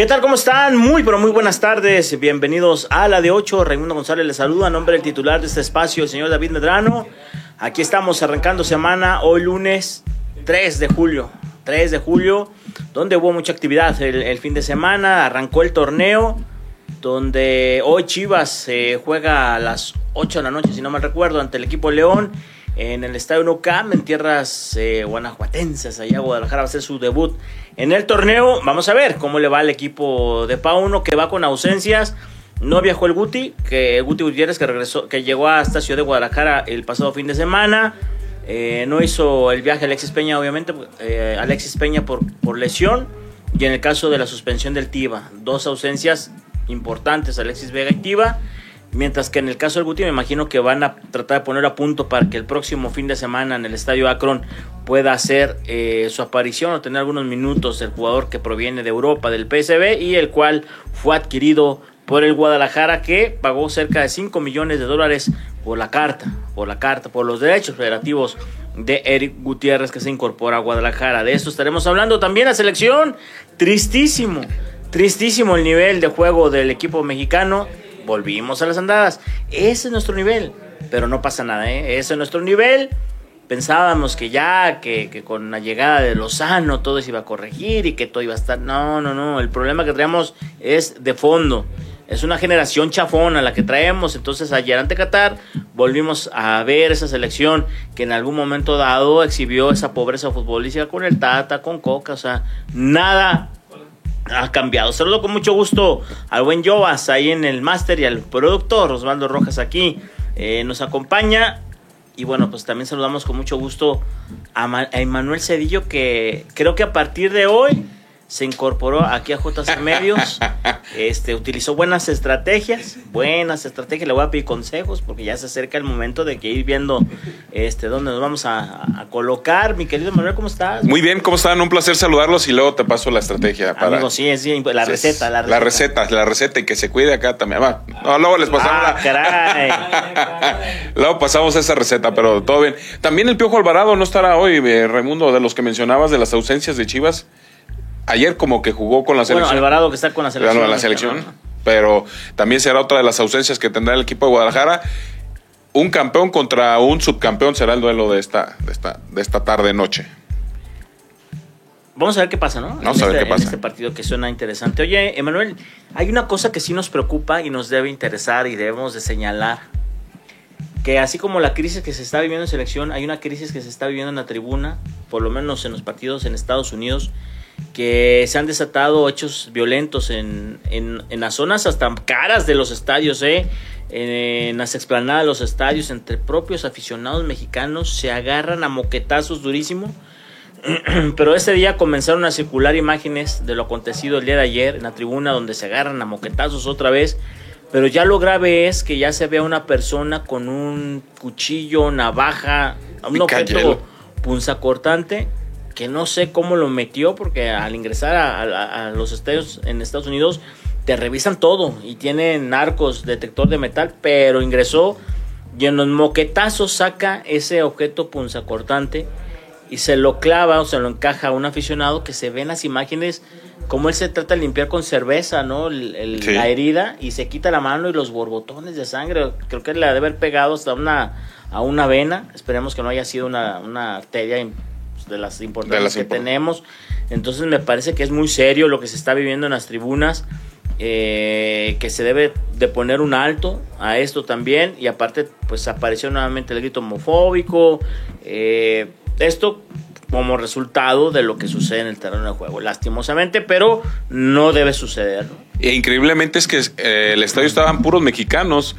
¿Qué tal? ¿Cómo están? Muy, pero muy buenas tardes. Bienvenidos a la de 8. Raimundo González les saluda a nombre del titular de este espacio, el señor David Medrano. Aquí estamos arrancando semana, hoy lunes 3 de julio. 3 de julio, donde hubo mucha actividad el, fin de semana. Arrancó el torneo, donde hoy Chivas se juega a las 8 de la noche, si no mal recuerdo, ante el equipo León en el Estadio Nucam, en tierras eh, guanajuatenses. Allá Guadalajara va a ser su debut en el torneo. Vamos a ver cómo le va al equipo de Pauno, que va con ausencias. No viajó el Guti, que Guti Gutiérrez que regresó, que llegó hasta Ciudad de Guadalajara el pasado fin de semana. Eh, no hizo el viaje Alexis Peña, obviamente, eh, Alexis Peña por, por lesión. Y en el caso de la suspensión del Tiva, dos ausencias importantes, Alexis Vega y Tiva. Mientras que en el caso del Guti me imagino que van a tratar de poner a punto para que el próximo fin de semana en el Estadio Akron pueda hacer eh, su aparición o tener algunos minutos el jugador que proviene de Europa, del PSB y el cual fue adquirido por el Guadalajara que pagó cerca de 5 millones de dólares por la carta, por la carta, por los derechos federativos de Eric Gutiérrez que se incorpora a Guadalajara. De esto estaremos hablando también la selección. Tristísimo, tristísimo el nivel de juego del equipo mexicano volvimos a las andadas. Ese es nuestro nivel, pero no pasa nada, ¿eh? Ese es nuestro nivel. Pensábamos que ya, que, con la llegada de Lozano todo se iba a corregir y que todo iba a estar. No, no, no. El problema que traemos es de fondo. Es una generación chafona la que traemos. Entonces, ayer ante Qatar volvimos a ver esa selección que en algún momento dado exhibió esa pobreza futbolística con el Tata, con Coca. O sea, nada ha cambiado. Saludo con mucho gusto al buen Jovas ahí en el máster y al productor Osvaldo Rojas aquí. Eh, nos acompaña. Y bueno, pues también saludamos con mucho gusto a, a Emanuel Cedillo que creo que a partir de hoy se incorporó aquí a JC Medios, este, utilizó buenas estrategias, buenas estrategias, le voy a pedir consejos porque ya se acerca el momento de que ir viendo este, dónde nos vamos a, colocar. Mi querido Manuel, ¿cómo estás? Muy bien, ¿cómo están? Un placer saludarlos y luego te paso la estrategia. Para... Amigo, sí, sí, la receta, la receta. La receta, la receta y que se cuide acá también. no, luego les pasamos ah, caray. luego pasamos esa receta, pero todo bien. También el Piojo Alvarado no estará hoy, eh, Raimundo, de los que mencionabas de las ausencias de Chivas ayer como que jugó con la selección. Bueno, Alvarado que está con la selección. la selección. Pero también será otra de las ausencias que tendrá el equipo de Guadalajara. Un campeón contra un subcampeón será el duelo de esta, de esta, de esta tarde noche. Vamos a ver qué pasa, ¿no? Vamos a ver este, qué pasa. En este partido que suena interesante. Oye, Emanuel, hay una cosa que sí nos preocupa y nos debe interesar y debemos de señalar. Que así como la crisis que se está viviendo en selección, hay una crisis que se está viviendo en la tribuna, por lo menos en los partidos en Estados Unidos, que se han desatado hechos violentos en, en, en las zonas hasta caras de los estadios, ¿eh? en las explanadas de los estadios, entre propios aficionados mexicanos, se agarran a moquetazos durísimo. Pero ese día comenzaron a circular imágenes de lo acontecido el día de ayer en la tribuna, donde se agarran a moquetazos otra vez. Pero ya lo grave es que ya se ve a una persona con un cuchillo, navaja, un objeto punzacortante que no sé cómo lo metió, porque al ingresar a, los estadios en Estados Unidos te revisan todo y tienen narcos, detector de metal, pero ingresó y en los moquetazos saca ese objeto punzacortante y se lo clava o se lo encaja a un aficionado que se ve en las imágenes como él se trata de limpiar con cerveza, ¿no? La herida y se quita la mano y los borbotones de sangre. Creo que le ha de haber pegado hasta una, a una vena. Esperemos que no haya sido una, una arteria de las importantes que tenemos. Entonces me parece que es muy serio lo que se está viviendo en las tribunas, eh, que se debe de poner un alto a esto también. Y aparte, pues apareció nuevamente el grito homofóbico. Eh, esto como resultado de lo que sucede en el terreno de juego, lastimosamente, pero no debe suceder. E increíblemente es que eh, el estadio estaban puros mexicanos.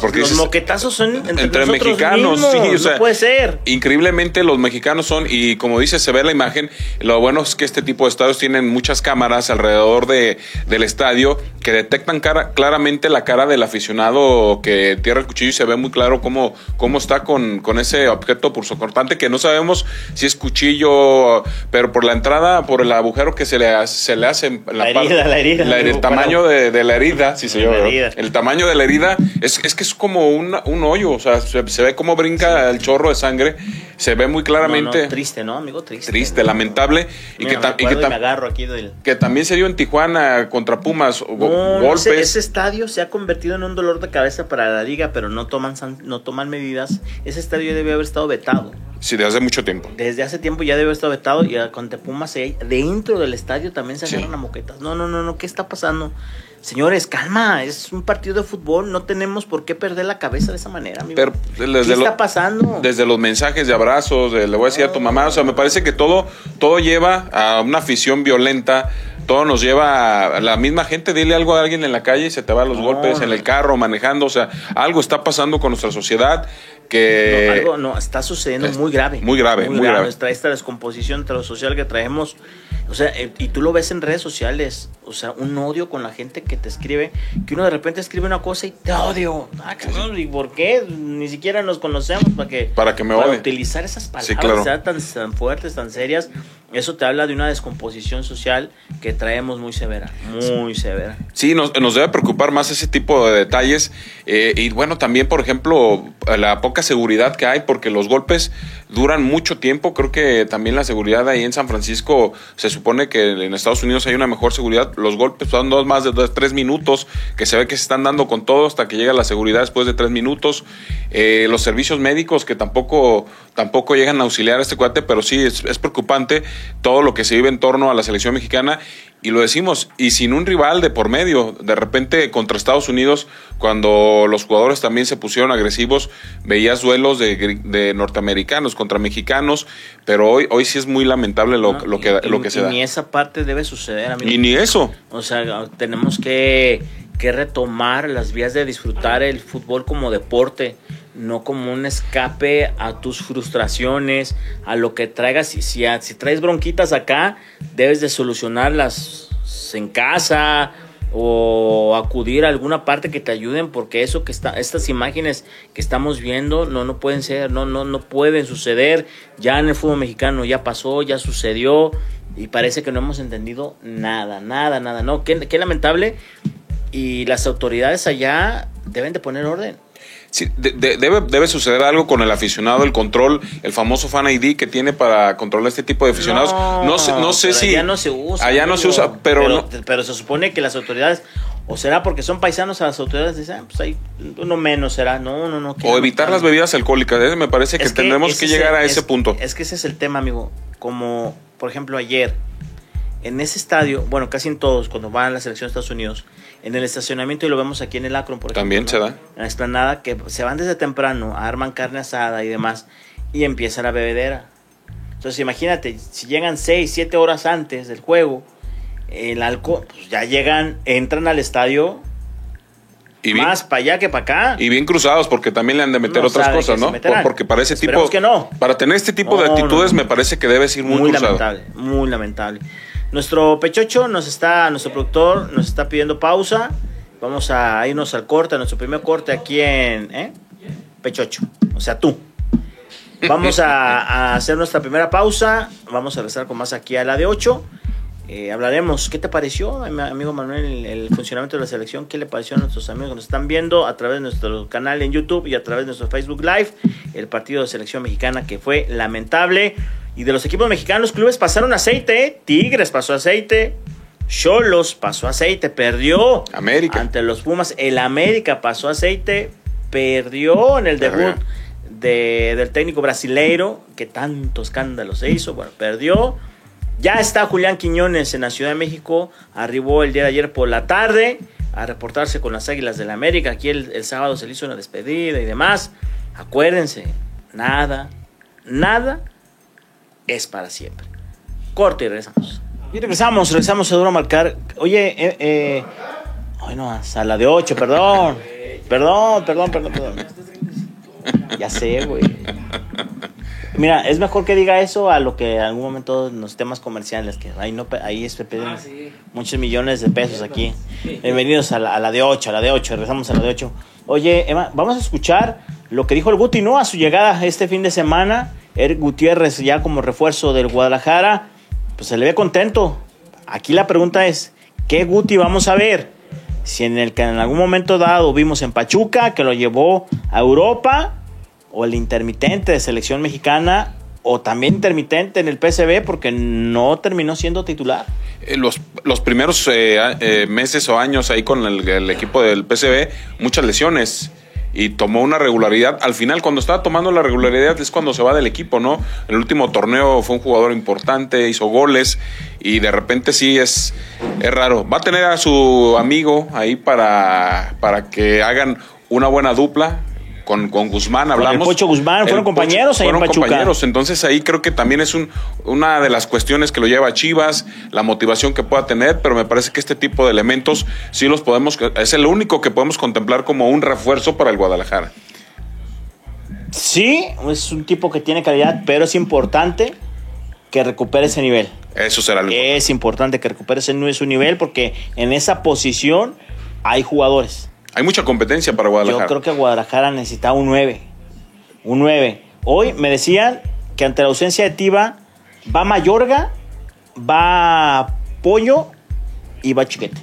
Porque los moquetazos son entre, mexicanos, sí, no puede ser. Increíblemente los mexicanos son, y como dice, se ve la imagen, lo bueno es que este tipo de estadios tienen muchas cámaras alrededor de, del estadio que detectan cara, claramente la cara del aficionado que tierra el cuchillo y se ve muy claro cómo, cómo está con, con ese objeto pursocortante que no sabemos si es cuchillo, pero por la entrada, por el agujero que se le, se le hace la, herida, la herida, el tamaño de, la herida, sí señor, el tamaño de la herida es es, es que es como una- un hoyo, o sea, se, se ve cómo brinca el chorro de sangre, se ve muy No, claramente no, triste, ¿no, amigo? Triste. triste, lamentable, y Mira, que, y que, y me agarro aquí del... que también se dio en Tijuana contra Pumas, go- No, no, golpes. ese, ese estadio se ha convertido en un dolor de cabeza para la liga, pero no toman, no toman medidas. Ese estadio debe haber estado vetado. Sí, de hace mucho tiempo. Desde hace tiempo ya debe haber estado vetado y contra Pumas dentro del estadio también se Sí. agarran a moquetas. No, no, no, no, ¿qué está pasando? Señores, calma, es un partido de fútbol, no tenemos por qué perder la cabeza de esa manera, amigo. Pero ¿Qué desde, lo- está pasando? desde los mensajes de abrazos, de le voy a decir a tu mamá, o sea, me parece que todo, todo lleva a una afición violenta, todo nos lleva a la misma gente, dile algo a alguien en la calle y se te van los No, golpes en el carro, manejando, o sea, algo está pasando con nuestra sociedad que... No, algo no, está sucediendo es muy grave. muy grave, muy grave. Esta, esta descomposición entre lo social que traemos. O sea, eh, y tú lo ves en redes sociales. O sea, un odio con la gente que te escribe. Que uno de repente escribe una cosa y te odio. Ah, cabrón, ¿y por qué? Ni siquiera nos conocemos para que. Para que me para odie. utilizar esas palabras Sí, claro. sea tan, tan fuertes, tan serias. Eso te habla de una descomposición social que traemos muy severa. Muy severa. Sí, nos, debe preocupar más ese tipo de detalles. eh, y bueno, también, por ejemplo, la poca seguridad que hay, porque los golpes duran mucho tiempo. Creo que también la seguridad ahí en San Francisco, se supone que en Estados Unidos hay una mejor seguridad. Los golpes son dos más de dos, tres minutos, que se ve que se están dando con todo hasta que llega la seguridad después de tres minutos. Eh, los servicios médicos que tampoco, tampoco llegan a auxiliar a este cuate, pero sí es, es preocupante todo lo que se vive en torno a la selección mexicana. Y lo decimos, y sin un rival de por medio, de repente contra Estados Unidos, cuando los jugadores también se pusieron agresivos, veías duelos de, de norteamericanos contra mexicanos, pero hoy, hoy sí es muy lamentable lo, ¿no? lo que, Y- lo que y se da. Ni esa parte debe suceder, amigo. Y ni eso. O sea, tenemos que, que retomar las vías de disfrutar el fútbol como deporte, no como un escape a tus frustraciones, a lo que traigas. Si, si, traes bronquitas acá, debes de solucionarlas en casa o acudir a alguna parte que te ayuden porque eso que está estas imágenes que estamos viendo no no pueden ser no no no pueden suceder. Ya en el fútbol mexicano ya pasó ya sucedió y parece que no hemos entendido nada nada nada. No qué, qué lamentable. Y las autoridades allá deben de poner orden Sí, de- de- debe, debe suceder algo con el aficionado, el control, el famoso fan ID que tiene para controlar este tipo de aficionados. No, sé, no sé si. allá no se usa Allá no se usa, pero, no- pero se supone que las autoridades o será porque son paisanos a las autoridades dicen ah, pues hay uno menos será no no no o evitar las bebidas alcohólicas. Ese Me parece que, Es tendremos ese que llegar el- a ese es- punto. Es que ese es el tema, amigo. Como, por ejemplo, ayer, en ese estadio, bueno, casi en todos, cuando van a la selección de Estados Unidos, en el estacionamiento, y lo vemos aquí en el Akron, por ejemplo. También ¿no? se da. En la explanada, que se van desde temprano, arman carne asada y demás, y empieza la bebedera. Entonces, imagínate, si llegan 6, 7 horas antes del juego, el alcohol, pues ya llegan, entran al estadio, Y bien, más para allá que para acá. y bien cruzados, porque también le han de meter No otras cosas, ¿no? Porque para ese tipo. Esperemos que no. Para tener este tipo de No, actitudes, me parece que debes ir muy, muy cruzado. lamentable, muy lamentable. Nuestro Pechocho nos está, nuestro productor nos está pidiendo pausa. Vamos a irnos al corte, a nuestro primer corte aquí en ¿eh? Pechocho, o sea tú. Vamos a, hacer nuestra primera pausa. Vamos a regresar con más aquí a la de 8. Eh, hablaremos, ¿qué te pareció, am- amigo Manuel, el, el funcionamiento de la selección? ¿Qué le pareció a nuestros amigos que nos están viendo a través de nuestro canal en YouTube y a través de nuestro Facebook Live? El partido de selección mexicana que fue lamentable. Y de los equipos mexicanos, clubes pasaron aceite. ¿eh? Tigres pasó aceite. Cholos pasó aceite, perdió. América. Ante los Pumas, el América pasó aceite, perdió en el debut de- del técnico brasileiro, que tanto escándalo se hizo, bueno, perdió. Ya está Julián Quiñones en la Ciudad de México, arribó el día de ayer por la tarde a reportarse con las Águilas del la América, aquí el, el sábado se le hizo una despedida y demás. Acuérdense, nada, nada es para siempre. Corte y regresamos. Y regresamos, regresamos a Duro Marcar. Oye, eh, eh, ay no, a la de 8, perdón. Perdón, perdón, perdón, perdón. Ya sé, güey. Mira, es mejor que diga eso a lo que en algún momento en los temas comerciales, que ahí, no, ahí se piden muchos millones de pesos aquí. Bienvenidos a la, a la de 8, a la de 8, regresamos a la de 8. Oye, Emma, vamos a escuchar lo que dijo el Guti, ¿no? A su llegada este fin de semana, Eric Gutiérrez ya como refuerzo del Guadalajara, pues se le ve contento. Aquí la pregunta es, ¿qué Guti vamos a ver? si en el que en algún momento dado vimos en Pachuca, que lo llevó a Europa, o el intermitente de selección mexicana, o también intermitente en el PSV, porque no terminó siendo titular. Eh, los, los primeros eh, eh, meses o años ahí con el, el equipo del PSV, muchas lesiones y tomó una regularidad. Al final, cuando estaba tomando la regularidad es cuando se va del equipo, ¿no? El último torneo fue un jugador importante, hizo goles y de repente sí es, es raro. Va a tener a su amigo ahí para, para que hagan una buena dupla con, con Guzmán hablamos. Con el Pocho Guzmán, fueron compañeros ahí fueron en Pachuca. compañeros, entonces ahí creo que también es un, una de las cuestiones que lo lleva a Chivas, la motivación que pueda tener, pero me parece que este tipo de elementos sí los podemos, es el único que podemos contemplar como un refuerzo para el Guadalajara. Sí, es un tipo que tiene calidad, pero es importante que recupere ese nivel. Eso será lo Es importante que recupere ese su nivel porque en esa posición hay jugadores. Hay mucha competencia para Guadalajara. Yo creo que Guadalajara necesitaba un 9. Un 9. Hoy me decían que ante la ausencia de Tiva va Mayorga, va Pollo y va Chiquete.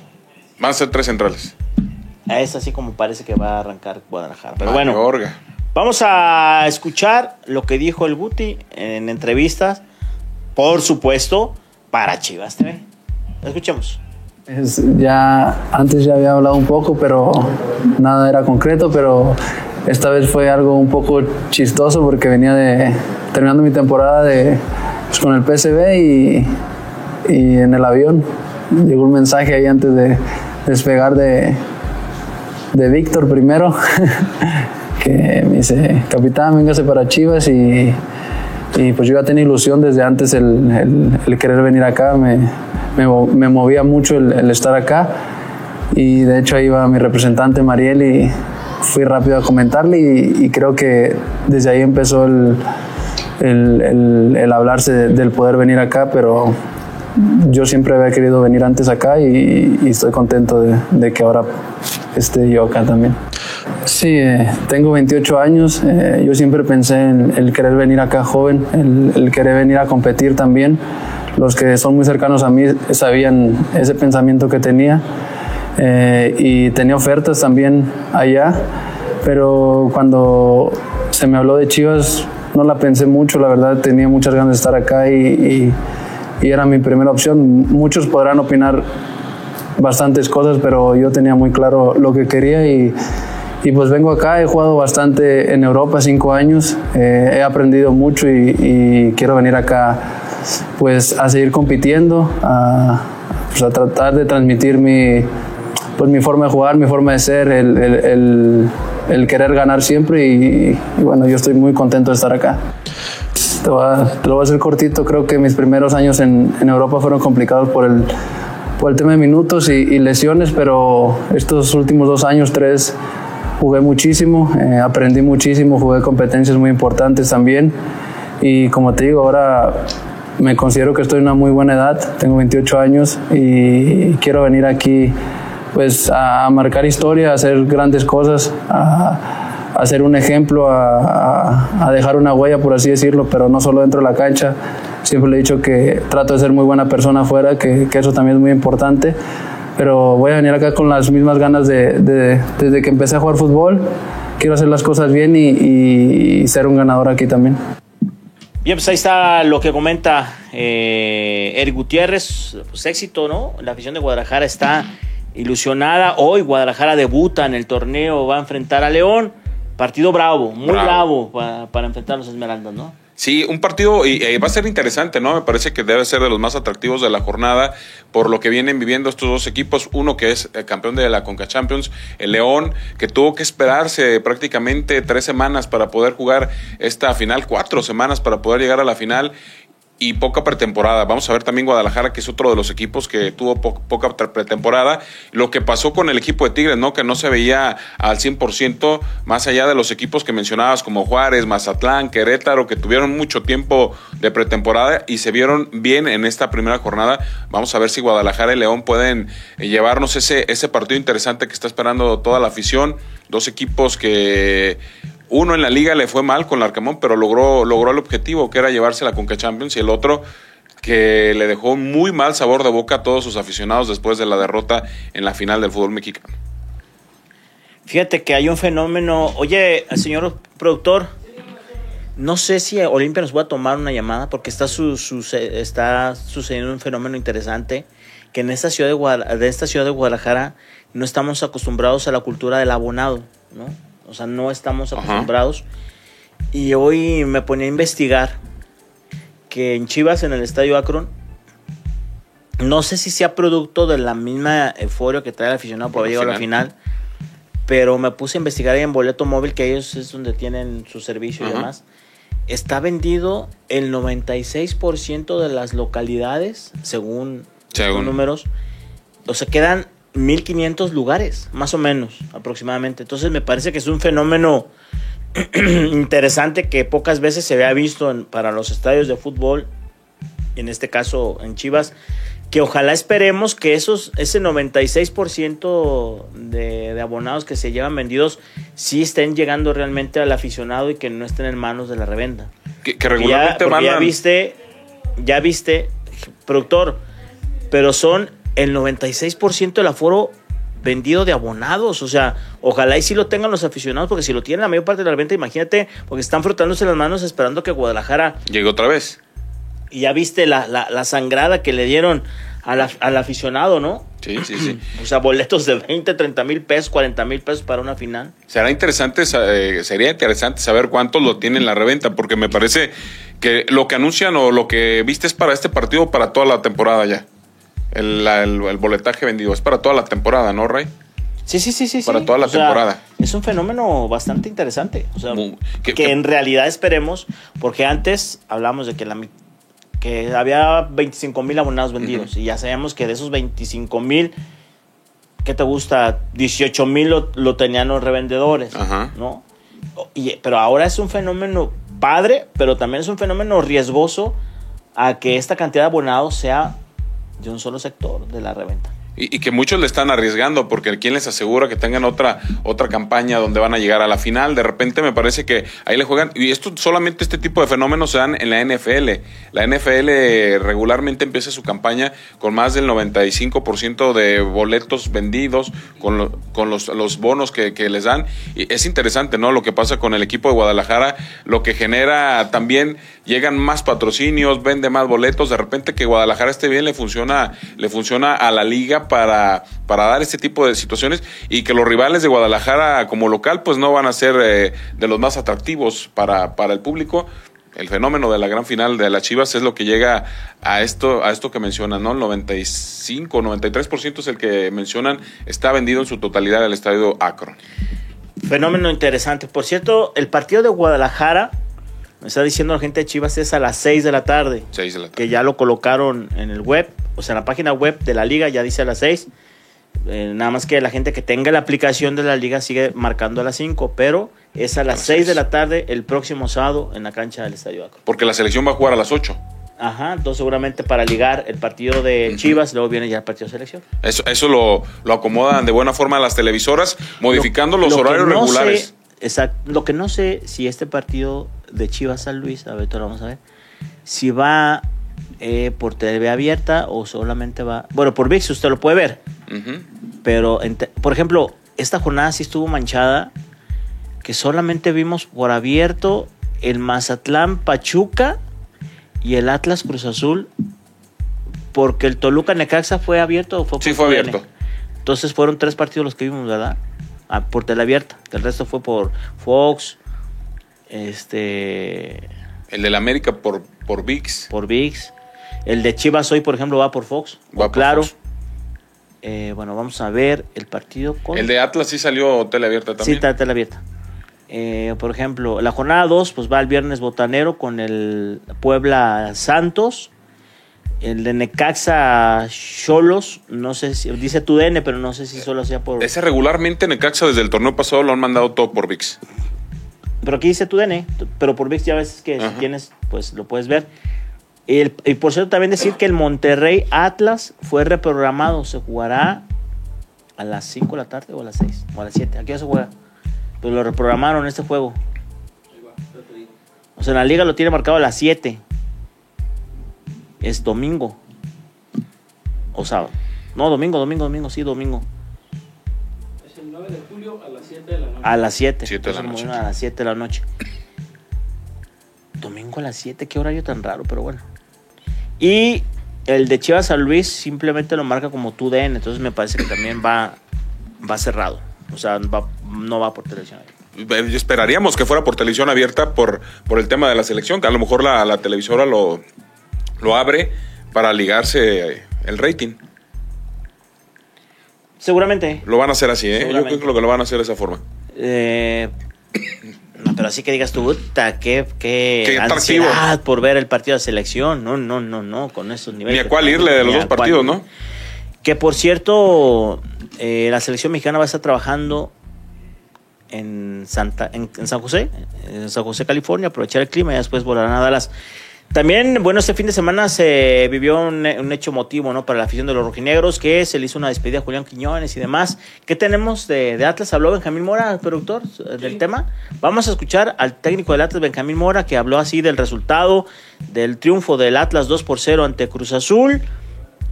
Van a ser tres centrales. Es así como parece que va a arrancar Guadalajara. Pero Mayorga. bueno, vamos a escuchar lo que dijo el Guti en entrevistas. Por supuesto, para Chivas TV. Escuchemos. Ya antes ya había hablado un poco, pero nada era concreto, pero esta vez fue algo un poco chistoso porque venía de terminando mi temporada de, pues, con el PSV y, en el avión. Llegó un mensaje ahí antes de despegar de, de Víctor primero que me dice, capitán, véngase para Chivas y, y pues yo ya tenía ilusión desde antes el, el, el querer venir acá, me, me, me movía mucho el, estar acá y de hecho ahí iba mi representante Mariel y fui rápido a comentarle y, creo que desde ahí empezó el, el, el hablarse de, del poder venir acá, pero yo siempre había querido venir antes acá y, estoy contento de, que ahora esté yo acá también. Sí, eh, tengo 28 años, eh, yo siempre pensé en el querer venir acá joven, el querer venir a competir también los que son muy cercanos a mí sabían ese pensamiento que tenía eh, y tenía ofertas también allá, pero cuando se me habló de Chivas no la pensé mucho, la verdad tenía muchas ganas de estar acá y, era mi primera opción. Muchos podrán opinar bastantes cosas, pero yo tenía muy claro lo que quería y, pues vengo acá, he jugado bastante en Europa, cinco años, eh, he aprendido mucho y, quiero venir acá pues a seguir compitiendo, a, pues, a tratar de transmitir mi, pues, mi forma de jugar, mi forma de ser, el, el, el, el querer ganar siempre y, y, bueno, yo estoy muy contento de estar acá. Te, voy a, te lo voy a hacer cortito, creo que mis primeros años en, en Europa fueron complicados por el, por el tema de minutos y, y lesiones, pero estos últimos dos años, tres, jugué muchísimo, eh, aprendí muchísimo, jugué competencias muy importantes también y como te digo, ahora me considero que estoy en una muy buena edad, tengo 28 años y quiero venir aquí pues a, marcar historia, a hacer grandes cosas, a, a ser un ejemplo, a, a, dejar una huella, por así decirlo, pero no solo dentro de la cancha. Siempre le he dicho que trato de ser muy buena persona afuera, que, que eso también es muy importante pero voy a venir acá con las mismas ganas de, de, desde que empecé a jugar fútbol. Quiero hacer las cosas bien y, y, y ser un ganador aquí también. Bien, pues ahí está lo que comenta eh, Eric Gutiérrez. Pues éxito, ¿no? La afición de Guadalajara está ilusionada. Hoy Guadalajara debuta en el torneo, va a enfrentar a León. Partido bravo, muy bravo, bravo para, para enfrentar a los Esmeraldas, ¿no? Sí, un partido y eh, va a ser interesante, ¿no? Me parece que debe ser de los más atractivos de la jornada por lo que vienen viviendo estos dos equipos. Uno que es el campeón de la Conca Champions, el León, que tuvo que esperarse prácticamente tres semanas para poder jugar esta final, cuatro semanas para poder llegar a la final y poca pretemporada. Vamos a ver también Guadalajara, que es otro de los equipos que tuvo po poca pretemporada. Lo que pasó con el equipo de Tigres, ¿no? Que no se veía al 100%, más allá de los equipos que mencionabas, como Juárez, Mazatlán, Querétaro, que tuvieron mucho tiempo de pretemporada y se vieron bien en esta primera jornada. Vamos a ver si Guadalajara y León pueden llevarnos ese, ese partido interesante que está esperando toda la afición. Dos equipos que uno en la liga le fue mal con el Arcamón, pero logró, logró el objetivo, que era llevarse la Conca Champions, y el otro que le dejó muy mal sabor de boca a todos sus aficionados después de la derrota en la final del fútbol mexicano. Fíjate que hay un fenómeno. Oye, señor productor, no sé si Olimpia nos va a tomar una llamada porque está, su, está sucediendo un fenómeno interesante que en esta ciudad de, de esta ciudad de Guadalajara no estamos acostumbrados a la cultura del abonado, ¿no? O sea, no estamos acostumbrados. Y hoy me ponía a investigar que en Chivas, en el Estadio Akron, no sé si sea producto de la misma euforia que trae el aficionado por haber llegado a la final, pero me puse a investigar ahí en Boleto Móvil, que ellos es donde tienen su servicio y demás. Está vendido el 96% de las localidades, según, según números. O sea, quedan 1500 lugares, más o menos, aproximadamente. Entonces me parece que es un fenómeno interesante que pocas veces se había visto para los estadios de fútbol, en este caso en Chivas, que ojalá esperemos que esos, ese 96% de, de abonados que se llevan vendidos sí estén llegando realmente al aficionado y que no estén en manos de la revenda. Que, regularmente ya, ya viste, ya viste, productor, pero son el 96% del aforo vendido de abonados. O sea, ojalá y si lo tengan los aficionados, porque si lo tienen la mayor parte de la venta, imagínate, porque están frotándose las manos esperando que Guadalajara llegue otra vez. Y ya viste la, la, sangrada que le dieron al aficionado, ¿no? Sí, sí, sí. O sea, boletos de 20, 30 mil pesos, 40 mil pesos para una final. Será interesante, eh, sería interesante saber cuántos lo tienen en la reventa, porque me parece que lo que anuncian o lo que viste es para este partido, para toda la temporada ya. El, el, boletaje vendido. Es para toda la temporada, ¿no, Ray? Sí, sí, sí, sí. Para toda la temporada. es un fenómeno bastante interesante. O sea, que, en realidad esperemos, porque antes hablamos de que la que había 25 mil abonados vendidos y ya sabemos que de esos 25 mil, ¿qué te gusta? 18 mil lo, tenían los revendedores, ¿no? Y, pero ahora es un fenómeno padre, pero también es un fenómeno riesgoso a que esta cantidad de abonados sea de un solo sector de la reventa. Y, que muchos le están arriesgando porque quién les asegura que tengan otra, otra campaña donde van a llegar a la final. De repente me parece que ahí le juegan. Y esto solamente este tipo de fenómenos se dan en la NFL. La NFL regularmente empieza su campaña con más del 95% de boletos vendidos, con, con los, los, bonos que, que, les dan. Y es interesante, ¿no? Lo que pasa con el equipo de Guadalajara, lo que genera también, llegan más patrocinios, vende más boletos. De repente que Guadalajara esté bien, le funciona, le funciona a la liga para, para dar este tipo de situaciones y que los rivales de Guadalajara como local pues no van a ser eh, de los más atractivos para, para el público el fenómeno de la gran final de las Chivas es lo que llega a esto, a esto que mencionan, ¿no? El 95, 93% es el que mencionan, está vendido en su totalidad al estadio Akron. Fenómeno interesante. Por cierto, el partido de Guadalajara, me está diciendo la gente de Chivas, es a las 6 de la tarde. 6 de la tarde. Que ya lo colocaron en el web o sea, en la página web de la liga ya dice a las 6. Eh, nada más que la gente que tenga la aplicación de la liga sigue marcando a las 5, pero es a las 6 de la tarde el próximo sábado en la cancha del Estadio Acro. Porque la selección va a jugar a las 8. Ajá, entonces seguramente para ligar el partido de Chivas, luego viene ya el partido de selección. Eso, eso lo, lo acomodan de buena forma las televisoras, modificando los horarios regulares. exacto, lo que no sé si este partido de Chivas San Luis, a ver, lo vamos a ver, si va eh, por TV abierta o solamente va. Bueno, por VIX usted lo puede ver. Pero, por ejemplo, esta jornada sí estuvo manchada. Que solamente vimos por abierto el Mazatlán Pachuca y el Atlas Cruz Azul. Porque el Toluca Necaxa fue abierto o fue Sí, fue abierto. Entonces fueron tres partidos los que vimos, ¿verdad? Ah, por tele abierta. El resto fue por Fox. Este. El del América por, por VIX. Por VIX. El de Chivas hoy, por ejemplo, va por Fox. Va claro. Eh, bueno, vamos a ver el partido con. El de Atlas sí salió teleabierta también. Sí, está teleabierta. Eh, por ejemplo, la jornada 2 pues va el viernes botanero con el Puebla Santos. El de Necaxa Cholos, no sé si dice tu DN, pero no sé si solo sea por. Ese regularmente Necaxa desde el torneo pasado lo han mandado todo por VIX. Pero aquí dice tu DN, pero por VIX ya ves que si tienes, pues lo puedes ver y por cierto, también decir que el Monterrey Atlas fue reprogramado. Se jugará a las 5 de la tarde o a las 6 o a las 7. Aquí ya se juega. Pues lo reprogramaron este juego. O sea, la liga lo tiene marcado a las 7. es domingo. O sábado. No, domingo, domingo, domingo, sí, domingo. A las 7. Siete de la noche. A las 7 de la noche. Domingo a las 7, qué horario tan raro, pero bueno. Y el de Chivas San Luis simplemente lo marca como TUDN, entonces me parece que también va, va cerrado. O sea, va- no va por televisión. Eh, Esperaríamos que fuera por televisión abierta por, por el tema de la selección, que a lo mejor la, la televisora lo, lo abre para ligarse el rating. Seguramente. Lo van a hacer así, ¿eh? Yo creo que lo van a hacer de esa forma. Eh, no, pero así que digas tú, puta, qué, qué, ansiedad por ver el partido de selección. No, no, no, no, con esos niveles. Ni a cuál irle de los dos partidos. ¿no? Que por cierto, eh, la selección mexicana va a estar trabajando en, Santa, en, en San José, en San José, California, aprovechar el clima y después volarán a Dallas. También, bueno, este fin de semana se vivió un, un hecho motivo, ¿no? Para la afición de los rojinegros, que se le hizo una despedida a Julián Quiñones y demás. ¿Qué tenemos de, de Atlas? Habló Benjamín Mora, productor, eh, del tema. Vamos a escuchar al técnico del Atlas, Benjamín Mora, que habló así del resultado del triunfo del Atlas 2 por 0 ante Cruz Azul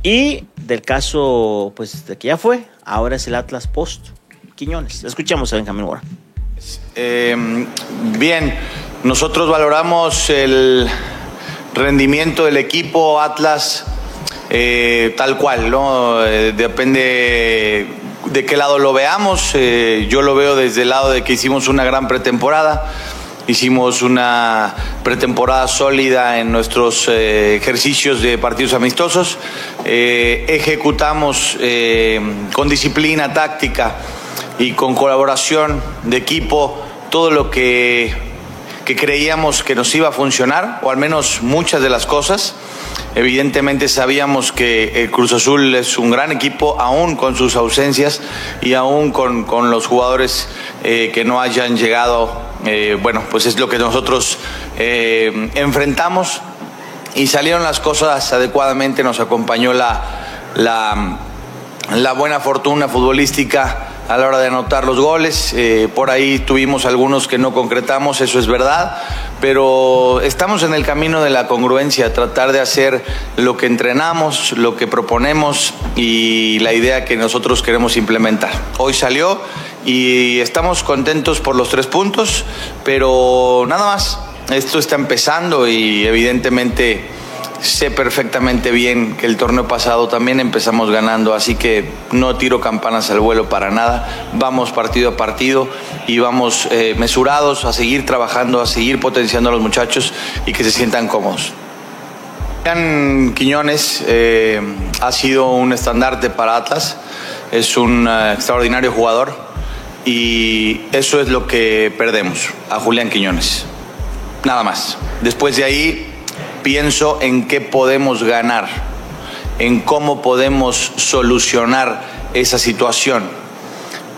y del caso, pues, de que ya fue. Ahora es el Atlas Post Quiñones. Escuchamos a Benjamín Mora. Eh, bien, nosotros valoramos el rendimiento del equipo Atlas eh, tal cual, ¿no? Eh, depende de qué lado lo veamos. Eh, yo lo veo desde el lado de que hicimos una gran pretemporada. Hicimos una pretemporada sólida en nuestros ejercicios de partidos amistosos. Ejecutamos con disciplina táctica y con colaboración de equipo todo lo que, que creíamos que nos iba a funcionar, o al menos muchas de las cosas. Evidentemente sabíamos que el Cruz Azul es un gran equipo, aún con sus ausencias y aún con, con los jugadores eh, que no hayan llegado. eh, bueno, pues es lo que nosotros eh, enfrentamos y salieron las cosas adecuadamente, nos acompañó la, la buena fortuna futbolística a la hora de anotar los goles. Eh, por ahí tuvimos algunos que no concretamos, eso es verdad, pero estamos en el camino de la congruencia, tratar de hacer lo que entrenamos, lo que proponemos y la idea que nosotros queremos implementar. Hoy salió y estamos contentos por los tres puntos, pero nada más. Esto está empezando y evidentemente sé perfectamente bien que el torneo pasado también empezamos ganando, así que no tiro campanas al vuelo para nada. Vamos partido a partido y vamos eh, mesurados a seguir trabajando, a seguir potenciando a los muchachos y que se sientan cómodos. Julián Quiñones eh, ha sido un estandarte para Atlas, es un eh, extraordinario jugador y eso es lo que perdemos a Julián Quiñones. Nada más. Después de ahí pienso en qué podemos ganar, en cómo podemos solucionar esa situación.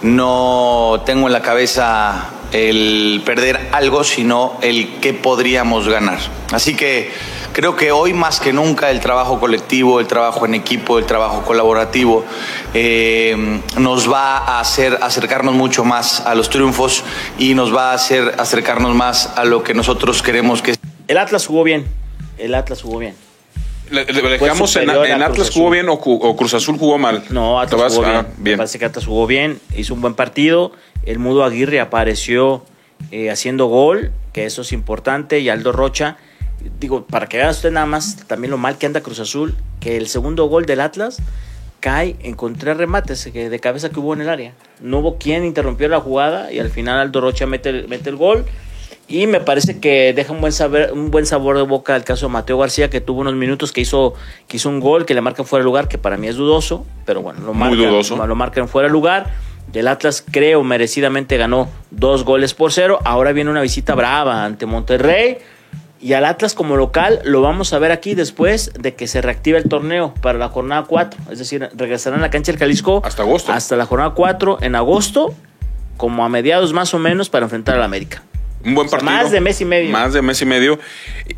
No tengo en la cabeza el perder algo, sino el qué podríamos ganar. Así que creo que hoy más que nunca el trabajo colectivo, el trabajo en equipo, el trabajo colaborativo eh, nos va a hacer acercarnos mucho más a los triunfos y nos va a hacer acercarnos más a lo que nosotros queremos que El Atlas jugó bien. El Atlas jugó bien. Le, le- le dejamos en, Atlas jugó bien o, Cruz Azul jugó mal. No, ¿Te Atlas vas? jugó Ah, bien. Me bien. parece que Atlas jugó bien, hizo un buen partido. El Mudo Aguirre apareció eh, haciendo gol, que eso es importante. Y Aldo Rocha, digo, para que vean usted nada más también lo mal que anda Cruz Azul, que el segundo gol del Atlas cae en con tres remates que- de cabeza que hubo en el área. No hubo quien interrumpió la jugada y al final Aldo Rocha mete el, mete el gol. Y me parece que deja un buen, saber, un buen sabor de boca el caso de Mateo García, que tuvo unos minutos que hizo, que hizo un gol que le marcan fuera de lugar, que para mí es dudoso, pero bueno, lo Muy marcan, dudoso. lo marcan fuera de lugar. Del Atlas, creo, merecidamente ganó dos goles por cero. Ahora viene una visita brava ante Monterrey. Y al Atlas como local lo vamos a ver aquí después de que se reactive el torneo para la jornada 4. Es decir, regresarán a la cancha del Jalisco Hasta agosto. hasta la jornada 4 en agosto, como a mediados más o menos para enfrentar al América. Un buen O sea, partido. más de mes y medio. Más de mes y medio.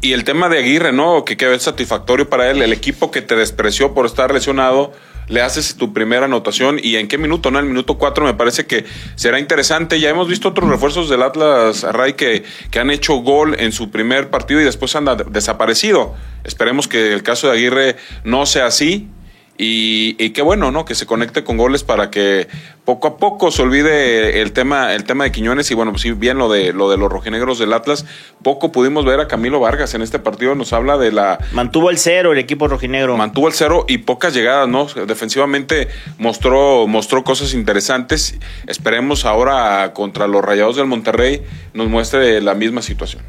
Y el tema de Aguirre, ¿no? Que quedó satisfactorio para él. El equipo que te despreció por estar lesionado, le haces tu primera anotación y en qué minuto, ¿no? En el minuto 4 me parece que será interesante. Ya hemos visto otros refuerzos del Atlas Ray que, que han hecho gol en su primer partido y después han desaparecido. Esperemos que el caso de Aguirre no sea así y, y, qué bueno, ¿no? Que se conecte con goles para que poco a poco se olvide el tema, el tema de Quiñones y bueno, pues sí, bien lo de lo de los rojinegros del Atlas. Poco pudimos ver a Camilo Vargas en este partido, nos habla de la mantuvo el cero el equipo rojinegro. Mantuvo el cero y pocas llegadas, ¿no? Defensivamente mostró mostró cosas interesantes. Esperemos ahora contra los Rayados del Monterrey nos muestre la misma situación.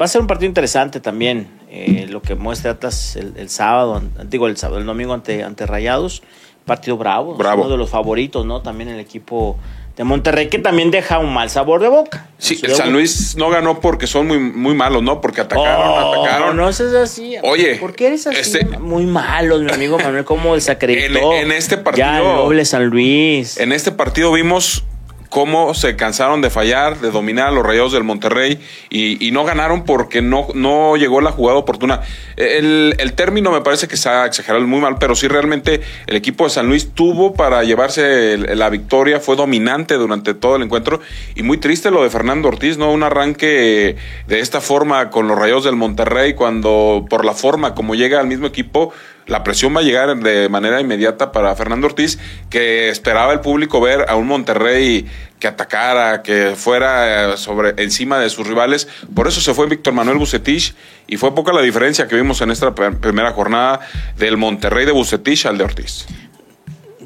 Va a ser un partido interesante también, eh, lo que muestra Atlas el, sábado, digo el sábado, el domingo ante, ante Rayados, partido bravo, bravo, uno de los favoritos, ¿no? También el equipo de Monterrey que también deja un mal sabor de boca. Sí, el San Luis no ganó porque son muy, muy malos, ¿no? Porque atacaron, oh, atacaron. No, no es así. Oye, ¿por qué eres así? Este, muy malos, mi amigo Manuel, cómo desacreditó. En, en este partido. Ya el noble San Luis. En este partido vimos cómo se cansaron de fallar, de dominar a los Rayados del Monterrey y, no ganaron porque no, no llegó la jugada oportuna. El, término me parece que se ha exagerado muy mal, pero sí realmente el equipo de San Luis tuvo para llevarse la victoria, fue dominante durante todo el encuentro y muy triste lo de Fernando Ortiz, ¿no? Un arranque de esta forma con los Rayados del Monterrey cuando por la forma como llega al mismo equipo la presión va a llegar de manera inmediata para Fernando Ortiz, que esperaba el público ver a un Monterrey que atacara, que fuera eh, sobre encima de sus rivales. Por eso se fue Víctor Manuel Bucetich y fue poca la diferencia que vimos en esta primera jornada del Monterrey de Bucetich al de Ortiz.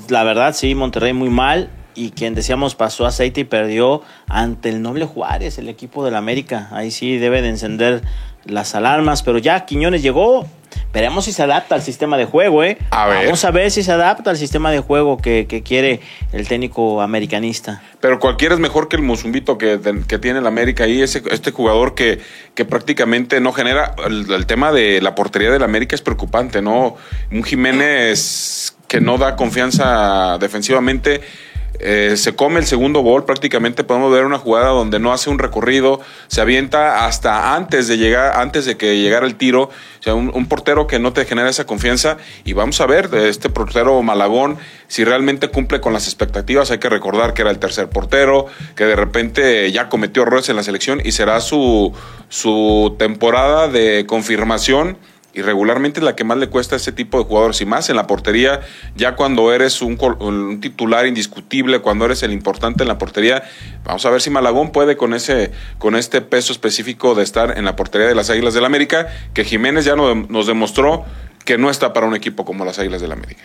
La verdad, sí, Monterrey muy mal y quien decíamos pasó aceite y perdió ante el Noble Juárez, el equipo del América. Ahí sí debe de encender las alarmas, pero ya Quiñones llegó. Veremos si se adapta al sistema de juego, ¿eh? Vamos a ver si se adapta al sistema de juego que, quiere el técnico americanista. Pero cualquiera es mejor que el Mozumbito que, que tiene el América ahí, ese, este jugador que, que prácticamente no genera. El, el tema de la portería del América es preocupante, ¿no? Un Jiménez que no da confianza defensivamente eh, se come el segundo gol, prácticamente podemos ver una jugada donde no hace un recorrido, se avienta hasta antes de llegar, antes de que llegara el tiro, o sea, un, portero que no te genera esa confianza y vamos a ver este portero Malagón si realmente cumple con las expectativas, hay que recordar que era el tercer portero, que de repente ya cometió errores en la selección y será su, su temporada de confirmación y regularmente es la que más le cuesta a ese tipo de jugadores y más en la portería, ya cuando eres un, titular indiscutible, cuando eres el importante en la portería, vamos a ver si Malagón puede con ese con este peso específico de estar en la portería de las Águilas del América, que Jiménez ya nos demostró que no está para un equipo como las Águilas del América.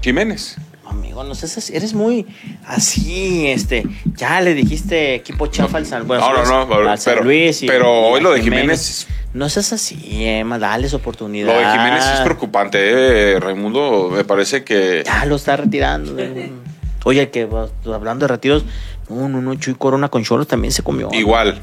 Jiménez. Amigo, no sé, eres muy así, este, ya le dijiste equipo chafa al San, bueno, no, no, no, pero, Luis pero hoy lo de Jiménez no seas así, Emma, dales oportunidad. Lo de Jiménez es preocupante, eh, Raimundo. Me parece que. Ya lo está retirando. Oye, que hablando de retiros, no, no, no, Chuy Corona con Cholos también se comió. Igual.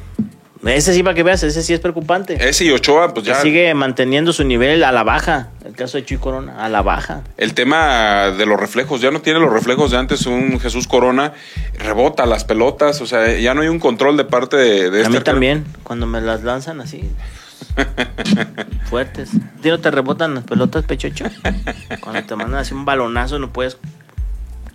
Ese sí, para que veas, ese sí es preocupante. Ese y Ochoa, pues ya. sigue manteniendo su nivel a la baja. El caso de Chuy Corona, a la baja. El tema de los reflejos, ya no tiene los reflejos de antes un Jesús Corona. Rebota las pelotas, o sea, ya no hay un control de parte de, de a este. mí también, cuando me las lanzan así. Fuertes. ¿Tío, te rebotan las pelotas, pechocho? Cuando te mandan así un balonazo no puedes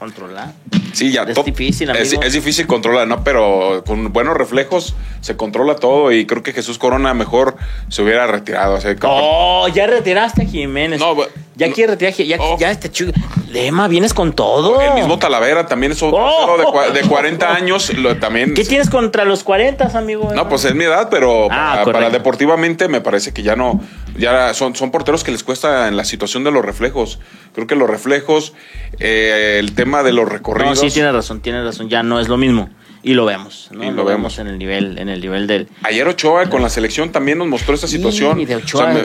controlar. Sí, ya. Es difícil, es, es, difícil controlar, ¿no? Pero con buenos reflejos se controla todo y creo que Jesús Corona mejor se hubiera retirado. O ya retiraste a Jiménez. No, ya quiere retirar, ya, oh. ya este chulo. Lema, vienes con todo. El mismo Talavera también es otro oh. de, 40 años. también, ¿Qué tienes contra los 40, amigo? No, pues es mi edad, pero ah, para, deportivamente me parece que ya no. Ya son, son porteros que les cuesta en la situación de los reflejos. Creo que los reflejos, eh, el tema de los recorridos. No, sí, tiene razón, tiene razón. Ya no es lo mismo y lo vemos, ¿no? lo, vemos en el nivel, en el nivel del. Ayer Ochoa con la selección también nos mostró esta situación.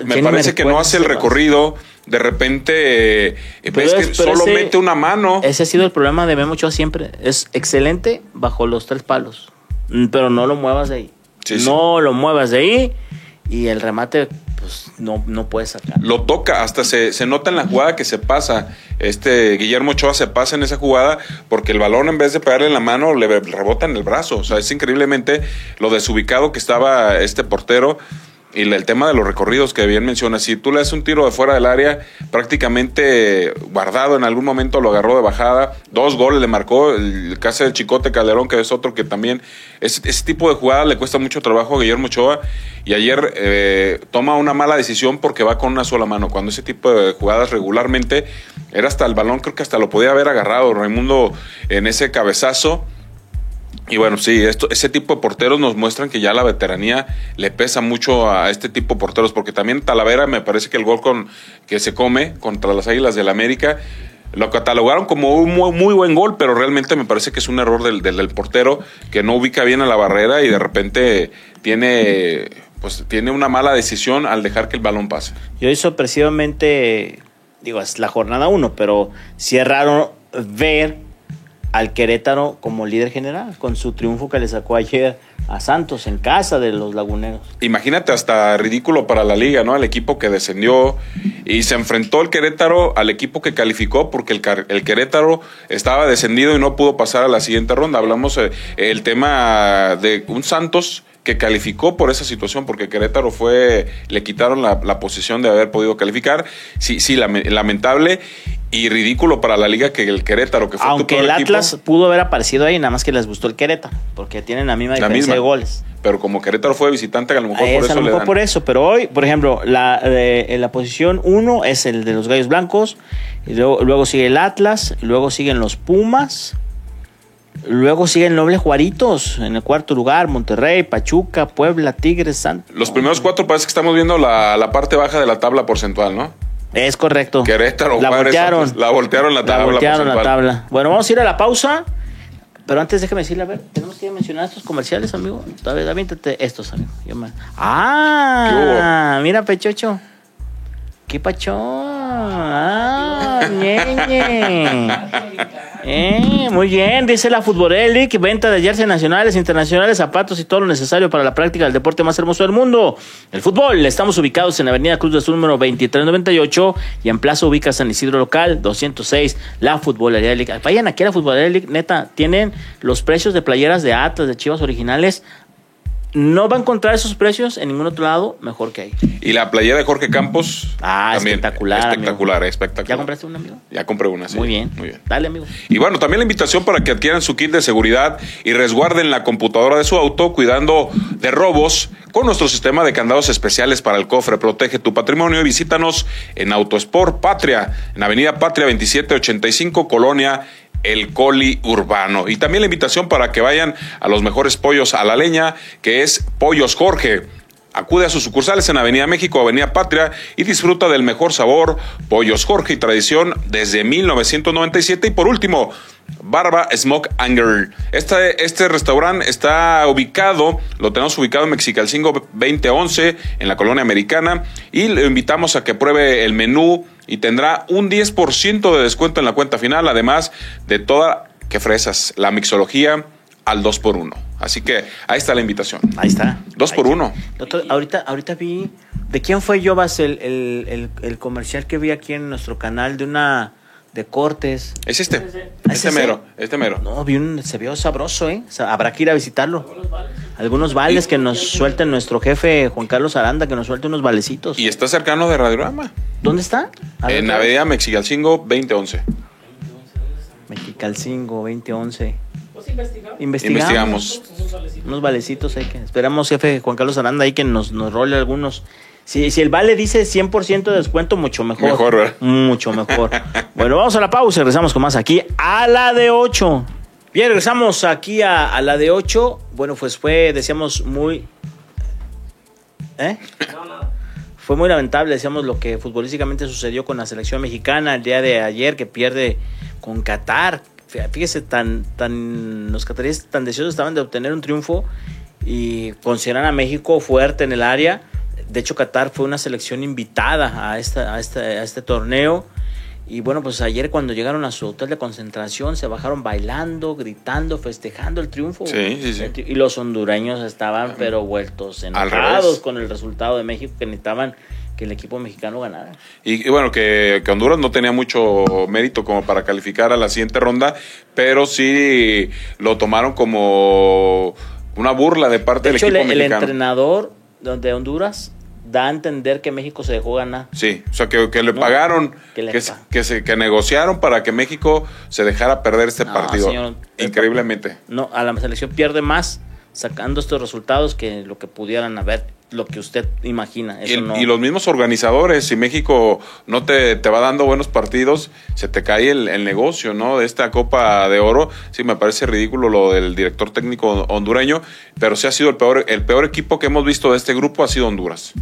me, parece que no hace el recorrido. De repente eh, ves que solo mete una mano. Ese ha sido el problema de Memo Ochoa siempre. Es excelente bajo los tres palos. Mm, pero no lo muevas de ahí. no lo muevas de ahí. Y el remate pues no, no puede sacar. Lo toca, hasta se, se, nota en la jugada que se pasa. Este Guillermo Ochoa se pasa en esa jugada porque el balón en vez de pegarle en la mano le rebota en el brazo. O sea, es increíblemente lo desubicado que estaba este portero. Y el tema de los recorridos que bien mencionas, si tú le das un tiro de fuera del área, prácticamente guardado en algún momento lo agarró de bajada, dos goles le marcó, el caso del Chicote Calderón, que es otro que también, ese, tipo de jugadas le cuesta mucho trabajo a Guillermo Ochoa, y ayer eh, toma una mala decisión porque va con una sola mano, cuando ese tipo de jugadas regularmente era hasta el balón, creo que hasta lo podía haber agarrado Raimundo en ese cabezazo y bueno, sí, esto, ese tipo de porteros nos muestran que ya la veteranía le pesa mucho a este tipo de porteros, porque también Talavera me parece que el gol con, que se come contra las Águilas del América lo catalogaron como un muy, buen gol, pero realmente me parece que es un error del, del, portero que no ubica bien a la barrera y de repente tiene, pues, tiene una mala decisión al dejar que el balón pase. Yo hizo sorpresivamente, digo, es la jornada uno, pero sí es raro ver al Querétaro como líder general, con su triunfo que le sacó ayer a Santos en casa de los laguneros. Imagínate hasta ridículo para la liga, ¿no? El equipo que descendió y se enfrentó el Querétaro al equipo que calificó porque el, el Querétaro estaba descendido y no pudo pasar a la siguiente ronda. Hablamos eh, el tema de un Santos que calificó por esa situación, porque Querétaro fue, le quitaron la, la posición de haber podido calificar. Sí, sí, lamentable y ridículo para la liga que el Querétaro, que fue Aunque el Atlas equipo, pudo haber aparecido ahí, nada más que les gustó el Querétaro, porque tienen la misma diferencia misma, de goles. Pero como Querétaro fue visitante, a lo mejor es, por eso a lo mejor le dan. por eso, pero hoy, por ejemplo, la, eh, la posición 1 es el de los Gallos Blancos, y luego, luego sigue el Atlas, luego siguen los Pumas, Luego siguen Noble Juaritos en el cuarto lugar, Monterrey, Pachuca, Puebla, Tigres, Santos. Los primeros cuatro parece que estamos viendo la, la, parte baja de la tabla porcentual, ¿no? Es correcto. Querétaro, la Juárez, voltearon. La voltearon la tabla. La voltearon la tabla. Bueno, vamos a ir a la pausa. Pero antes déjame decirle, a ver, tenemos que mencionar estos comerciales, amigo. Todavía, aviéntate estos, amigo. Yo me... Ah, mira, Pechocho. ¿Qué pachón? Ah, ñeñe. Eh, muy bien, dice la Futbolelic, venta de jersey nacionales, internacionales, zapatos y todo lo necesario para la práctica del deporte más hermoso del mundo, el fútbol. Estamos ubicados en Avenida Cruz del Sur número 2398 y en Plaza Ubica San Isidro Local 206, la Futbolería League. Vayan aquí a la Futbolería League, neta, tienen los precios de playeras de Atlas, de Chivas originales no va a encontrar esos precios en ningún otro lado mejor que ahí. Y la playera de Jorge Campos. Ah, también espectacular. Espectacular, amigo. espectacular. ¿Ya compraste una, amigo? Ya compré una, sí. Muy bien. Muy bien. Dale, amigo. Y bueno, también la invitación para que adquieran su kit de seguridad y resguarden la computadora de su auto cuidando de robos con nuestro sistema de candados especiales para el cofre. Protege tu patrimonio y visítanos en Autosport Patria, en Avenida Patria 2785, Colonia el coli urbano. Y también la invitación para que vayan a los mejores pollos a la leña, que es Pollos Jorge. Acude a sus sucursales en Avenida México, Avenida Patria y disfruta del mejor sabor, Pollos Jorge y tradición desde 1997. Y por último, Barba Smoke Anger. Este, este restaurante está ubicado, lo tenemos ubicado en Mexicalcingo 2011, en la colonia americana, y le invitamos a que pruebe el menú y tendrá un 10% de descuento en la cuenta final, además de toda, que fresas, la mixología al 2 por 1 Así que ahí está la invitación. Ahí está. 2 por 1 Doctor, ahorita, ahorita vi, ¿de quién fue Jovas el, el, el, el comercial que vi aquí en nuestro canal de una de cortes. Es este. ¿Es Este ese? mero. Este mero. No, vi un, se vio sabroso, ¿eh? O sea, habrá que ir a visitarlo. Algunos vales que nos suelten nuestro jefe Juan Carlos Aranda, que nos suelte unos valecitos. Y está cercano de Radiorama. ¿Dónde está? Ver, En. Avenida Mexicalcingo 2011. Mexicalcingo 2011. Pues investigamos. Investigamos. Investigamos. Unos valecitos ahí que esperamos, jefe Juan Carlos Aranda, ahí que nos, nos role algunos. Si, si el vale dice 100% de descuento, mucho mejor. Mejor, ¿verdad? Mucho mejor. bueno, vamos a la pausa y regresamos con más aquí a la de 8. Bien, regresamos aquí a, a la de 8. Bueno, pues fue, decíamos, muy... ¿Eh? Fue muy lamentable, decíamos, lo que futbolísticamente sucedió con la selección mexicana el día de ayer, que pierde con Qatar. Fíjese, tan, tan, los cataríes tan deseosos estaban de obtener un triunfo y consideran a México fuerte en el área. De hecho, Qatar fue una selección invitada a, esta, a, este, a este torneo. Y bueno, pues ayer cuando llegaron a su hotel de concentración se bajaron bailando, gritando, festejando el triunfo. Sí, sí, sí. Y los hondureños estaban pero vueltos enojados con el resultado de México que necesitaban que el equipo mexicano ganara. Y, y bueno, que, que Honduras no tenía mucho mérito como para calificar a la siguiente ronda, pero sí lo tomaron como una burla de parte De del hecho, el, equipo el mexicano. entrenador de Honduras da a entender que México se dejó ganar. Sí, o sea, que, que le No, pagaron, que le que, pa- que, se, que negociaron para que México se dejara perder este No, partido. señor, Increíblemente. No, a la selección pierde más sacando estos resultados que lo que pudieran haber, lo que usted imagina. Y, no. y los mismos organizadores, si México no te, te va dando buenos partidos, se te cae el, el negocio, ¿no? De esta Copa de Oro. Sí, me parece ridículo lo del director técnico hondureño, pero sí ha sido el peor, el peor equipo que hemos visto de este grupo ha sido Honduras.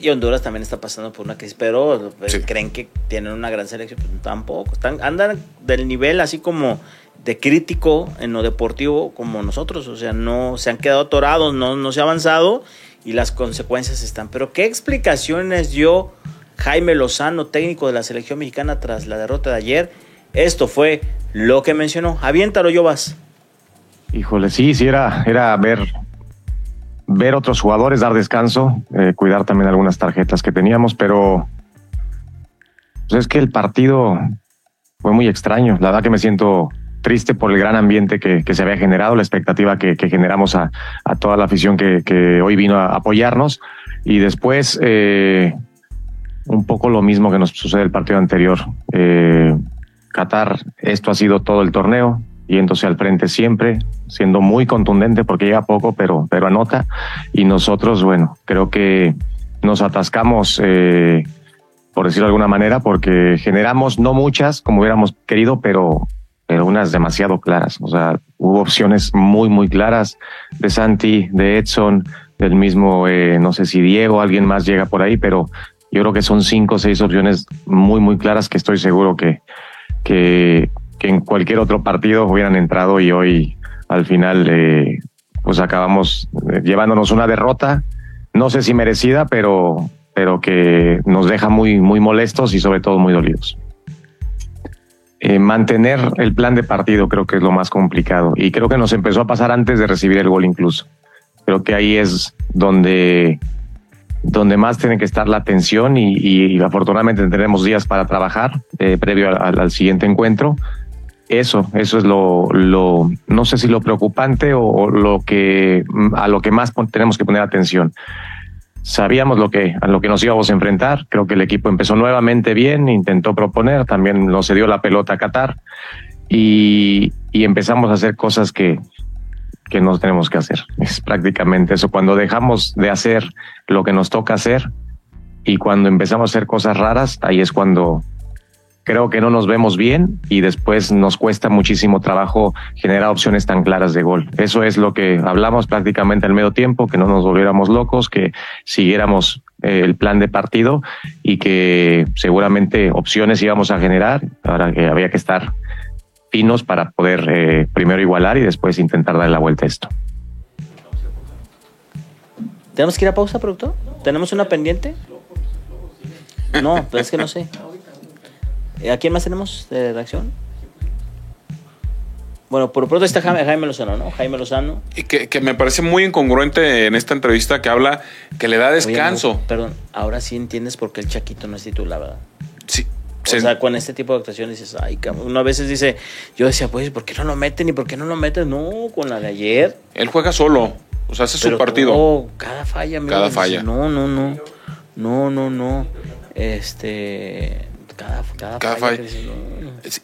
Y Honduras también está pasando por una crisis, pero Sí. creen que tienen una gran selección, pues tampoco. Están, andan del nivel así como de crítico en lo deportivo como nosotros, o sea, no se han quedado atorados, no, no se ha avanzado y las consecuencias están. Pero ¿qué explicaciones dio Jaime Lozano, técnico de la selección mexicana tras la derrota de ayer? Esto fue lo que mencionó. Aviéntalo, Yobas. Híjole, sí, sí, era, era ver, ver otros jugadores, dar descanso, eh, cuidar también algunas tarjetas que teníamos, pero pues es que el partido fue muy extraño. La verdad que me siento triste por el gran ambiente que, que se había generado, la expectativa que, generamos a, a toda la afición que, que hoy vino a apoyarnos. Y después, eh, un poco lo mismo que nos sucede el partido anterior. Eh, Qatar, esto ha sido todo el torneo, yéndose al frente siempre, siendo muy contundente porque llega poco, pero, pero anota. Y nosotros, bueno, creo que nos atascamos, eh, por decirlo de alguna manera, porque generamos no muchas como hubiéramos querido, pero, pero unas demasiado claras. O sea, hubo opciones muy, muy claras de Santi, de Edson, del mismo, eh, no sé si Diego, alguien más llega por ahí, pero yo creo que son cinco o seis opciones muy, muy claras que estoy seguro que, que, que en cualquier otro partido hubieran entrado y hoy al final eh, pues acabamos eh, llevándonos una derrota, no sé si merecida, pero, pero que nos deja muy, muy molestos y sobre todo muy dolidos. Eh, mantener el plan de partido creo que es lo más complicado y creo que nos empezó a pasar antes de recibir el gol incluso. Creo que ahí es donde donde más tiene que estar la atención y, y afortunadamente tenemos días para trabajar eh, previo al, al, siguiente encuentro. Eso, eso es lo, lo, no sé si lo preocupante o, lo que a lo que más tenemos que poner atención. Sabíamos lo que a lo que nos íbamos a enfrentar. Creo que el equipo empezó nuevamente bien, intentó proponer, también nos se dio la pelota a Qatar y, y empezamos a hacer cosas que, que no tenemos que hacer. Es prácticamente eso. Cuando dejamos de hacer lo que nos toca hacer y cuando empezamos a hacer cosas raras, ahí es cuando creo que no nos vemos bien y después nos cuesta muchísimo trabajo generar opciones tan claras de gol. Eso es lo que hablamos prácticamente al medio tiempo, que no nos volviéramos locos, que siguiéramos eh, el plan de partido y que seguramente opciones íbamos a generar, ahora que había que estar finos para poder eh, primero igualar y después intentar darle la vuelta a esto. ¿Tenemos que ir a pausa, productor? ¿Tenemos una pendiente? No, pero es que no sé. ¿A quién más tenemos de reacción? Bueno, por pronto está Jaime, Lozano, ¿no? Jaime Lozano. Y que, que, me parece muy incongruente en esta entrevista que habla que le da descanso. Oye, no, perdón, ahora sí entiendes por qué el Chaquito no es titular, ¿verdad? Sí. O se... sea, con este tipo de actuaciones dices, ay, cabrón. Uno a veces dice, yo decía, pues, ¿por qué no lo meten y por qué no lo meten? No, con la de ayer. Él juega solo. O sea, hace Pero su partido. No, cada falla, amigo, Cada falla. No, no, no. No, no, no. Este. Cada, cada, cada falla. falla. Dices, no.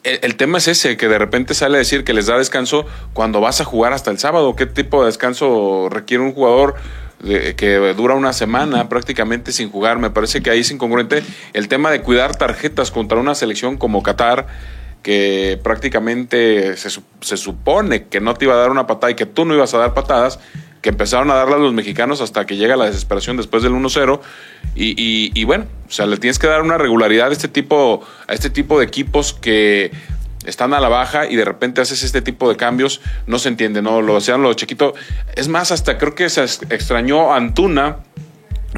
el, el, tema es ese, que de repente sale a decir que les da descanso cuando vas a jugar hasta el sábado. ¿Qué tipo de descanso requiere un jugador? De, que dura una semana prácticamente sin jugar. Me parece que ahí es incongruente el tema de cuidar tarjetas contra una selección como Qatar, que prácticamente se, se, supone que no te iba a dar una patada y que tú no ibas a dar patadas, que empezaron a darlas los mexicanos hasta que llega la desesperación después del 1-0. Y, y, y, bueno, o sea, le tienes que dar una regularidad a este tipo, a este tipo de equipos que están a la baja y de repente haces este tipo de cambios, no se entiende, ¿no? Lo hacían los chiquitos. Es más, hasta creo que se extrañó Antuna,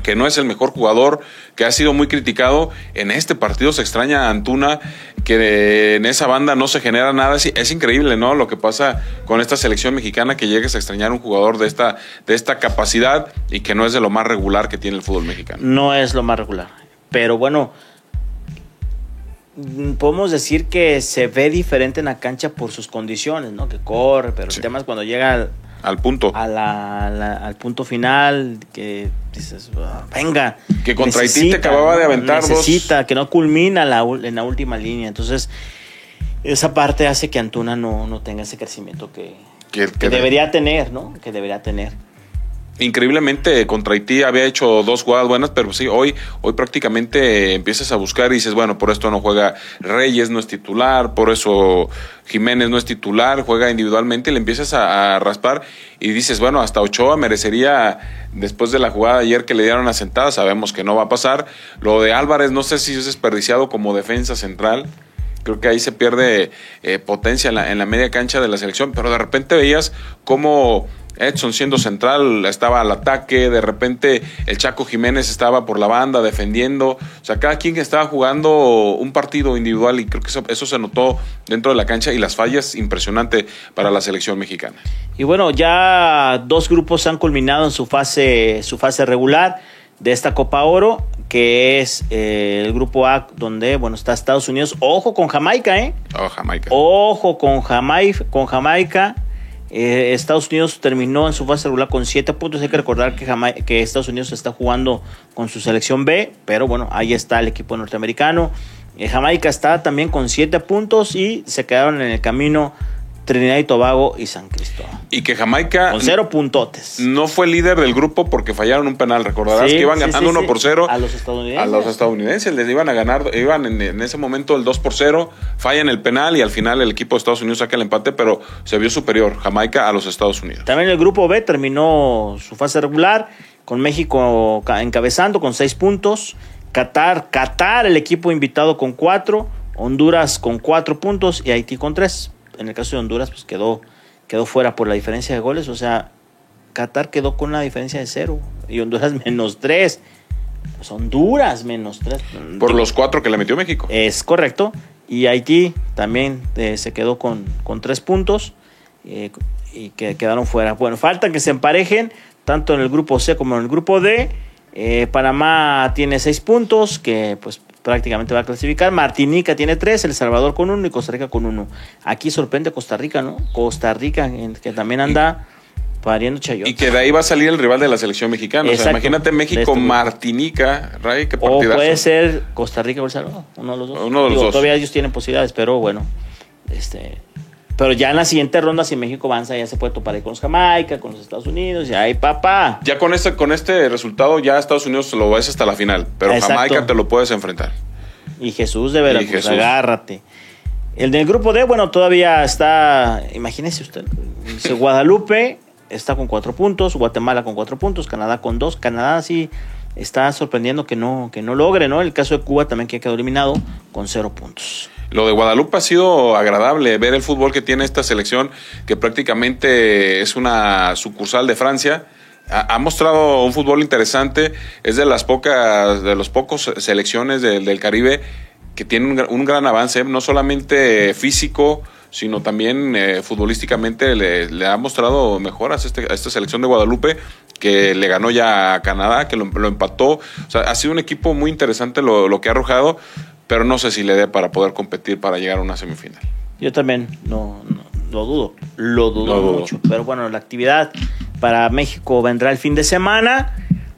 que no es el mejor jugador, que ha sido muy criticado. En este partido se extraña a Antuna, que en esa banda no se genera nada. Es, increíble, ¿no? Lo que pasa con esta selección mexicana, que llegues a extrañar un jugador de esta, de esta capacidad y que no es de lo más regular que tiene el fútbol mexicano. No es lo más regular. Pero bueno, podemos decir que se ve diferente en la cancha por sus condiciones, ¿no? Que corre, pero sí. el tema es cuando llega al, al punto. a la- la- al punto final que dices, "Ah, venga. Que contra Haití te acababa de aventar dos- Necesita, que no culmina la, en la última línea. Entonces, esa parte hace que Antuna no, no tenga ese crecimiento que, Que- que que de- debería tener, ¿no? Que debería tener. Increíblemente contra Haití había hecho dos jugadas buenas, pero sí, hoy, hoy prácticamente empiezas a buscar y dices, bueno, por esto no juega Reyes, no es titular, por eso Jiménez no es titular, juega individualmente y le empiezas a, raspar y dices, bueno, hasta Ochoa merecería, después de la jugada de ayer que le dieron la sentada, sabemos que no va a pasar. Lo de Álvarez no sé si es desperdiciado como defensa central. Creo que ahí se pierde eh, potencia en la, en la media cancha de la selección, pero de repente veías cómo Edson siendo central estaba al ataque, de repente el Chaco Jiménez estaba por la banda defendiendo, o sea, cada quien estaba jugando un partido individual y creo que eso, eso se notó dentro de la cancha y las fallas impresionante para la selección mexicana. Y bueno, ya dos grupos han culminado en su fase, su fase regular de esta Copa Oro, que es eh, el grupo A, donde bueno está Estados Unidos. Ojo con Jamaica, ¿eh? Oh, Jamaica. Ojo con Jamaica. Con Jamaica. Eh, Estados Unidos terminó en su fase regular con 7 puntos. Hay que recordar que, que Estados Unidos está jugando con su selección B, pero bueno, ahí está el equipo norteamericano. Eh, Jamaica está también con 7 puntos y se quedaron en el camino Trinidad y Tobago y San Cristóbal. Y que Jamaica Con cero puntotes. no fue líder del grupo porque fallaron un penal. Recordarás Sí, que iban sí, ganando sí, 1 sí. por 0 A los estadounidenses. A los estadounidenses les iban a ganar, iban en, en ese momento el 2 por 0, fallan el penal y al final el equipo de Estados Unidos saca el empate, pero se vio superior Jamaica a los Estados Unidos. También el grupo B terminó su fase regular con México ca- encabezando con seis puntos. Qatar, Qatar, el equipo invitado con cuatro. Honduras con cuatro puntos y Haití con tres. En el caso de Honduras, pues quedó, quedó fuera por la diferencia de goles. O sea, Qatar quedó con una diferencia de cero y Honduras menos tres. Pues Honduras menos tres. Por los cuatro que le metió México. es correcto. Y Haití también eh, se quedó con, con tres puntos eh, y que quedaron fuera. Bueno, falta que se emparejen tanto en el grupo C como en el grupo D. Eh, Panamá tiene seis puntos, que pues prácticamente va a clasificar. Martinica tiene tres, El Salvador con uno y Costa Rica con uno. Aquí sorprende Costa Rica, ¿no? Costa Rica, que también anda pariendo chayotes. Y que de ahí va a salir el rival de la selección mexicana. O sea, imagínate México, este. Martinica, Ray, qué O partidazo. puede ser Costa Rica o El Salvador, uno de los dos. Uno de los Digo, dos. Todavía ellos tienen posibilidades, pero bueno, este, pero ya en la siguiente ronda, si México avanza, ya se puede topar ahí con los Jamaica, con los Estados Unidos, y ahí papá. Ya con este, con este resultado, ya Estados Unidos lo ves hasta la final, pero Exacto. Jamaica te lo puedes enfrentar. Y Jesús de Veracruz, Jesús. agárrate. El del grupo D, bueno, todavía está, imagínese usted, dice Guadalupe está con cuatro puntos, Guatemala con cuatro puntos, Canadá con dos. Canadá sí está sorprendiendo que no, que no logre, ¿no? El caso de Cuba también que quedó eliminado con cero puntos. Lo de Guadalupe ha sido agradable ver el fútbol que tiene esta selección, que prácticamente es una sucursal de Francia. Ha, ha mostrado un fútbol interesante. Es de las pocas, de los pocos selecciones del, del Caribe que tiene un, un gran avance, no solamente físico, sino también eh, futbolísticamente le, le ha mostrado mejoras a, este- a esta selección de Guadalupe, que le ganó ya a Canadá, que lo, lo empató. O sea, ha sido un equipo muy interesante lo, lo que ha arrojado, pero no sé si le dé para poder competir para llegar a una semifinal. Yo también no, no- lo dudo, lo dudo Lo dudo. mucho. Pero bueno, la actividad para México vendrá el fin de semana,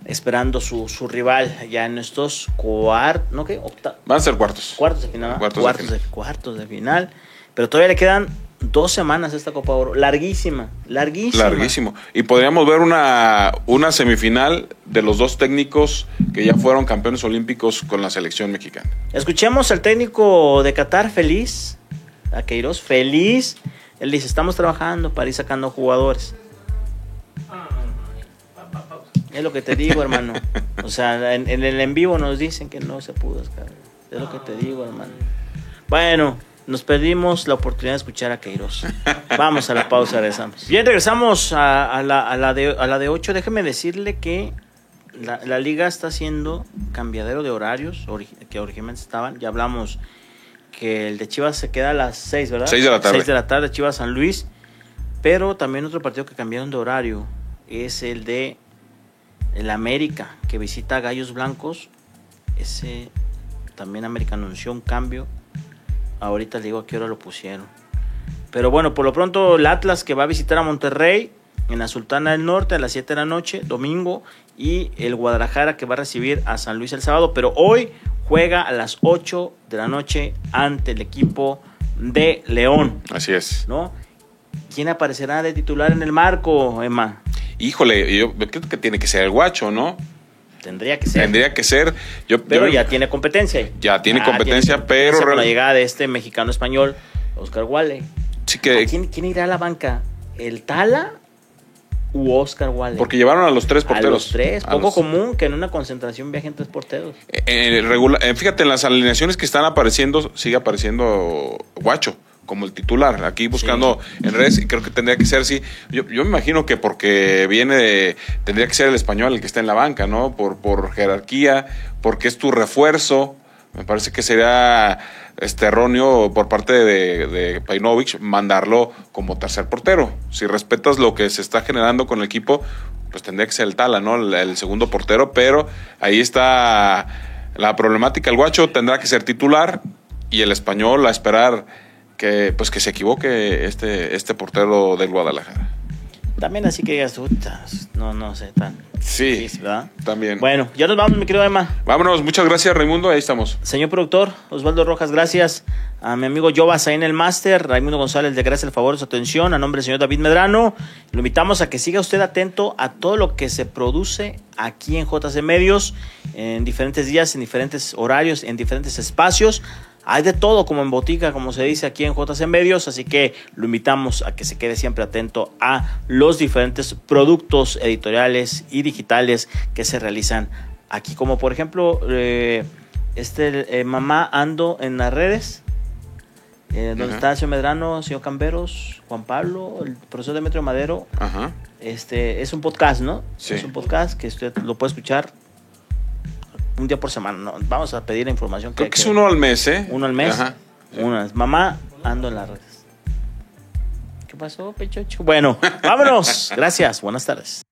esperando su, su rival ya en estos cuartos, ¿no qué? Octa- Van a ser cuartos. cuartos de final. Cuartos de Cuartos, final. de, cuartos de final. Pero todavía le quedan dos semanas a esta Copa Oro. Larguísima, larguísima. Larguísimo. Y podríamos ver una, una semifinal de los dos técnicos que ya fueron campeones olímpicos con la selección mexicana. Escuchemos al técnico de Qatar feliz, a Queiroz, feliz. Él dice, estamos trabajando para ir sacando jugadores. Es lo que te digo, hermano. O sea, en, en el en vivo nos dicen que no se pudo. Es lo que te digo, hermano. Bueno, nos perdimos la oportunidad de escuchar a Queiroz. Vamos a la pausa, regresamos. Bien, regresamos a, a la, a la de, a la de 8. Déjeme decirle que la, la liga está haciendo cambiadero de horarios ori- que originalmente estaban. Ya hablamos que el de Chivas se queda a las 6, ¿verdad? Seis de la tarde. 6 de la tarde, Chivas San Luis. Pero también otro partido que cambiaron de horario es el de el América, que visita a Gallos Blancos. Ese también América anunció un cambio. Ahorita le digo a qué hora lo pusieron. Pero bueno, por lo pronto el Atlas que va a visitar a Monterrey en la Sultana del Norte a las 7 de la noche, domingo, y el Guadalajara que va a recibir a San Luis el sábado, pero hoy juega a las 8 de la noche ante el equipo de León, Así es. ¿no? ¿Quién aparecerá de titular en el marco, Emma? Híjole, yo creo que tiene que ser el guacho, ¿no? Tendría que ser. Tendría que ser. Yo, pero yo- ya tiene competencia. Ya tiene competencia, pero con la llegada de este mexicano español, Oscar Wale. sí que. ¿Quién, quién irá a la banca? ¿El Tala u Oscar Wale? Porque llevaron a los tres a porteros. los tres. A Poco los- común que en una concentración viajen tres porteros. Eh, eh, eh, fíjate, en las alineaciones que están apareciendo, sigue apareciendo Guacho como el titular, aquí buscando en redes, y creo que tendría que ser, sí, yo, yo me imagino que porque viene de, tendría que ser el español el que está en la banca, ¿no? Por, por jerarquía, porque es tu refuerzo, me parece que sería este erróneo por parte de, de Painovich mandarlo como tercer portero. Si respetas lo que se está generando con el equipo, pues tendría que ser el Tala, ¿no? El, el segundo portero, pero ahí está la problemática. El guacho tendrá que ser titular y el español a esperar que pues que se equivoque este, este portero del Guadalajara. También así que digas, "Uta, no, no sé, tan Sí, difícil, ¿verdad? también. Bueno, ya nos vamos, mi querido Emma. Vámonos, muchas gracias Raimundo, ahí estamos. Señor productor, Osvaldo Rojas, gracias. A mi amigo Jovas ahí en el máster, Raimundo González, de gracias el favor de su atención. A nombre del señor David Medrano, lo invitamos a que siga usted atento a todo lo que se produce aquí en JC Medios, en diferentes días, en diferentes horarios, en diferentes espacios. Hay de todo, como en botica, como se dice aquí en JC Medios, así que lo invitamos a que se quede siempre atento a los diferentes productos editoriales y digitales que se realizan aquí, como por ejemplo, eh, este eh, Mamá Ando en las redes, eh, donde está el señor Medrano, señor Camberos, Juan Pablo, el profesor Demetrio Madero. Ajá. Este es un podcast, ¿no? Sí. Es un podcast que usted lo puede escuchar un día por semana. ¿no? Vamos a pedir la información. Creo que es uno al mes, ¿eh? Uno al mes. Ajá. Una vez. Mamá, ando en las redes. ¿Qué pasó, Pechocho? Bueno, vámonos. Gracias. Buenas tardes.